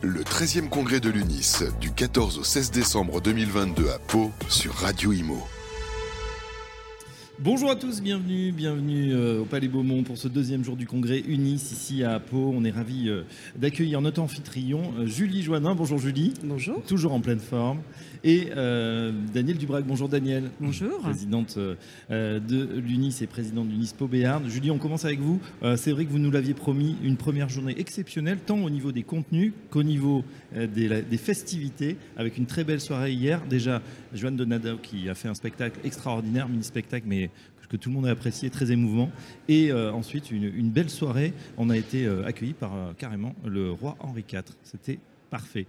Le 13e congrès de l'UNIS du 14 au 16 décembre 2022 à Pau sur Radio Imo. Bonjour à tous, bienvenue, bienvenue euh, au Palais Beaumont pour ce deuxième jour du congrès UNIS ici à Pau. On est ravis euh, d'accueillir notre amphitryon euh, Julie Joannin. Bonjour Julie. Bonjour. Toujours en pleine forme. Et Daniel Dubrac. Bonjour Daniel. Bonjour. Présidente de l'UNIS et présidente d'UNIS Pau Béarn. Julie, on commence avec vous. C'est vrai que vous nous l'aviez promis, une première journée exceptionnelle, tant au niveau des contenus qu'au niveau des, des, festivités, avec une très belle soirée hier. Déjà, Joanne Donadao qui a fait un spectacle extraordinaire, mini-spectacle, mais que tout le monde a apprécié, très émouvant. Et euh, ensuite, une, belle soirée. On a été euh, accueillis par euh, carrément le roi Henri IV. C'était parfait.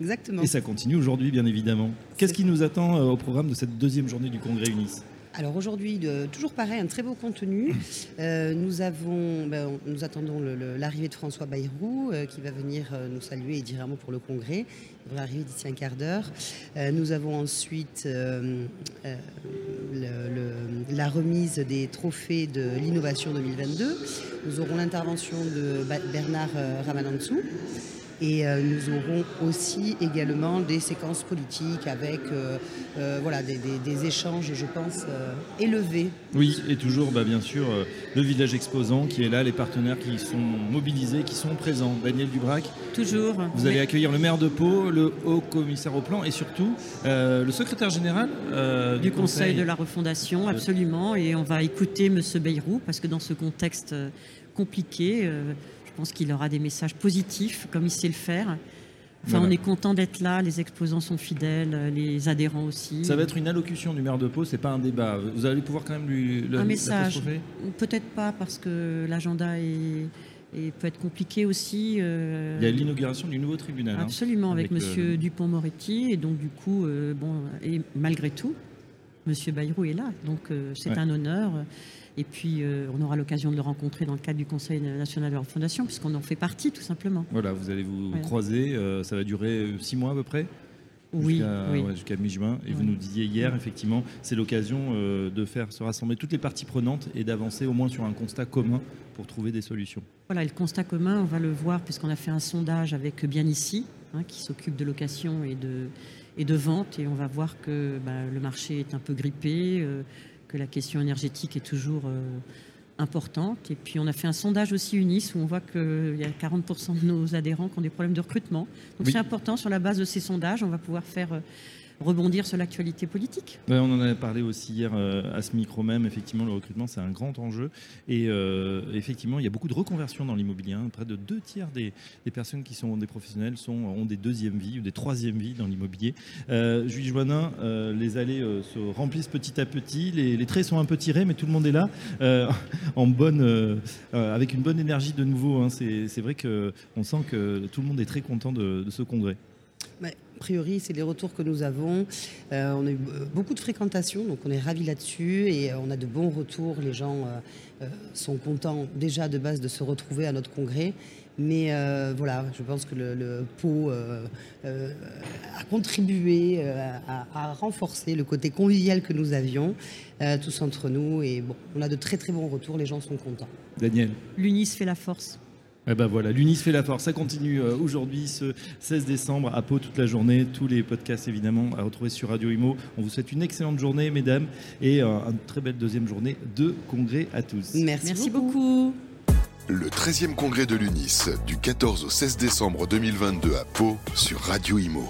Exactement. Et ça continue aujourd'hui, bien évidemment. Qu'est-ce qui nous attend au programme de cette deuxième journée du Congrès UNIS? Alors aujourd'hui, toujours pareil, un très beau contenu. Euh, nous, avons, ben, nous attendons l'arrivée de François Bayrou euh, qui va venir euh, nous saluer et dire un mot pour le congrès. Il va arriver d'ici un quart d'heure. nous avons ensuite la remise des trophées de l'innovation 2022. Nous aurons l'intervention de Bernard Ramanansou. Et euh, nous aurons aussi également des séquences politiques avec euh, euh, voilà, des, échanges, je pense, élevés. Oui, et toujours, bah, bien sûr, le village exposant qui est là, les partenaires qui sont mobilisés, qui sont présents. Daniel Dubrac. Toujours. Vous allez accueillir le maire de Pau, le haut commissaire au plan et surtout le secrétaire général du, conseil. de la refondation, absolument. Et on va écouter M. Bayrou parce que dans ce contexte compliqué, pense qu'il aura des messages positifs, comme il sait le faire. Enfin, on est content d'être là, les exposants sont fidèles, les adhérents aussi. Ça va être une allocution du maire de Pau, c'est pas un débat. Vous allez pouvoir quand même lui le Un message. Peut-être pas parce que l'agenda est, peut être compliqué aussi. Euh, il y a l'inauguration du nouveau tribunal. Hein, Absolument, avec, M. Monsieur Dupont-Moretti. Et donc, du coup, euh, bon, et malgré tout, Monsieur Bayrou est là. Donc, euh, c'est un honneur. Et puis, euh, on aura l'occasion de le rencontrer dans le cadre du Conseil national de la Fondation, puisqu'on en fait partie, tout simplement. Voilà, vous allez vous croiser. Euh, ça va durer six mois à peu près? Oui, jusqu'à mi-juin. Et vous nous disiez hier, effectivement, c'est l'occasion de faire se rassembler toutes les parties prenantes et d'avancer au moins sur un constat commun pour trouver des solutions. Voilà, le constat commun, on va le voir puisqu'on a fait un sondage avec Bien Ici, hein, qui s'occupe de location et de, et de vente, et on va voir que bah, le marché est un peu grippé que la question énergétique est toujours euh, importante. Et puis on a fait un sondage aussi UNIS où on voit qu'il y a 40% de nos adhérents qui ont des problèmes de recrutement. Donc c'est important, sur la base de ces sondages, on va pouvoir faire euh, rebondir sur l'actualité politique. on en a parlé aussi hier euh, à ce micro même. Effectivement, le recrutement, c'est un grand enjeu. Et euh, effectivement, il y a beaucoup de reconversions dans l'immobilier. Hein. Près de deux tiers des, personnes qui sont des professionnels sont, ont des deuxièmes vies ou des troisièmes vies dans l'immobilier. Euh, Julie Joannin, les allées se remplissent petit à petit. Les, traits sont un peu tirés, mais tout le monde est là, en bonne, avec une bonne énergie de nouveau. Hein. C'est vrai qu'on sent que tout le monde est très content de, de ce congrès a priori, c'est les retours que nous avons. Euh, on a eu beaucoup de fréquentation, donc on est ravis là-dessus et euh, on a de bons retours. Les gens euh, sont contents déjà de base de se retrouver à notre congrès. Mais voilà, je pense que le, pot a contribué à, à, renforcer le côté convivial que nous avions tous entre nous. Et bon, on a de très très bons retours, les gens sont contents. Daniel L'UNIS fait la force. Eh ben voilà, l'UNIS fait la force. Ça continue euh, aujourd'hui, ce 16 décembre, à Pau toute la journée. Tous les podcasts, évidemment, à retrouver sur Radio Imo. On vous souhaite une excellente journée, mesdames, et euh, une très belle deuxième journée de congrès à tous. Merci, Merci beaucoup. Le 13e congrès de l'UNIS, du 14 au 16 décembre 2022 à Pau, sur Radio Imo.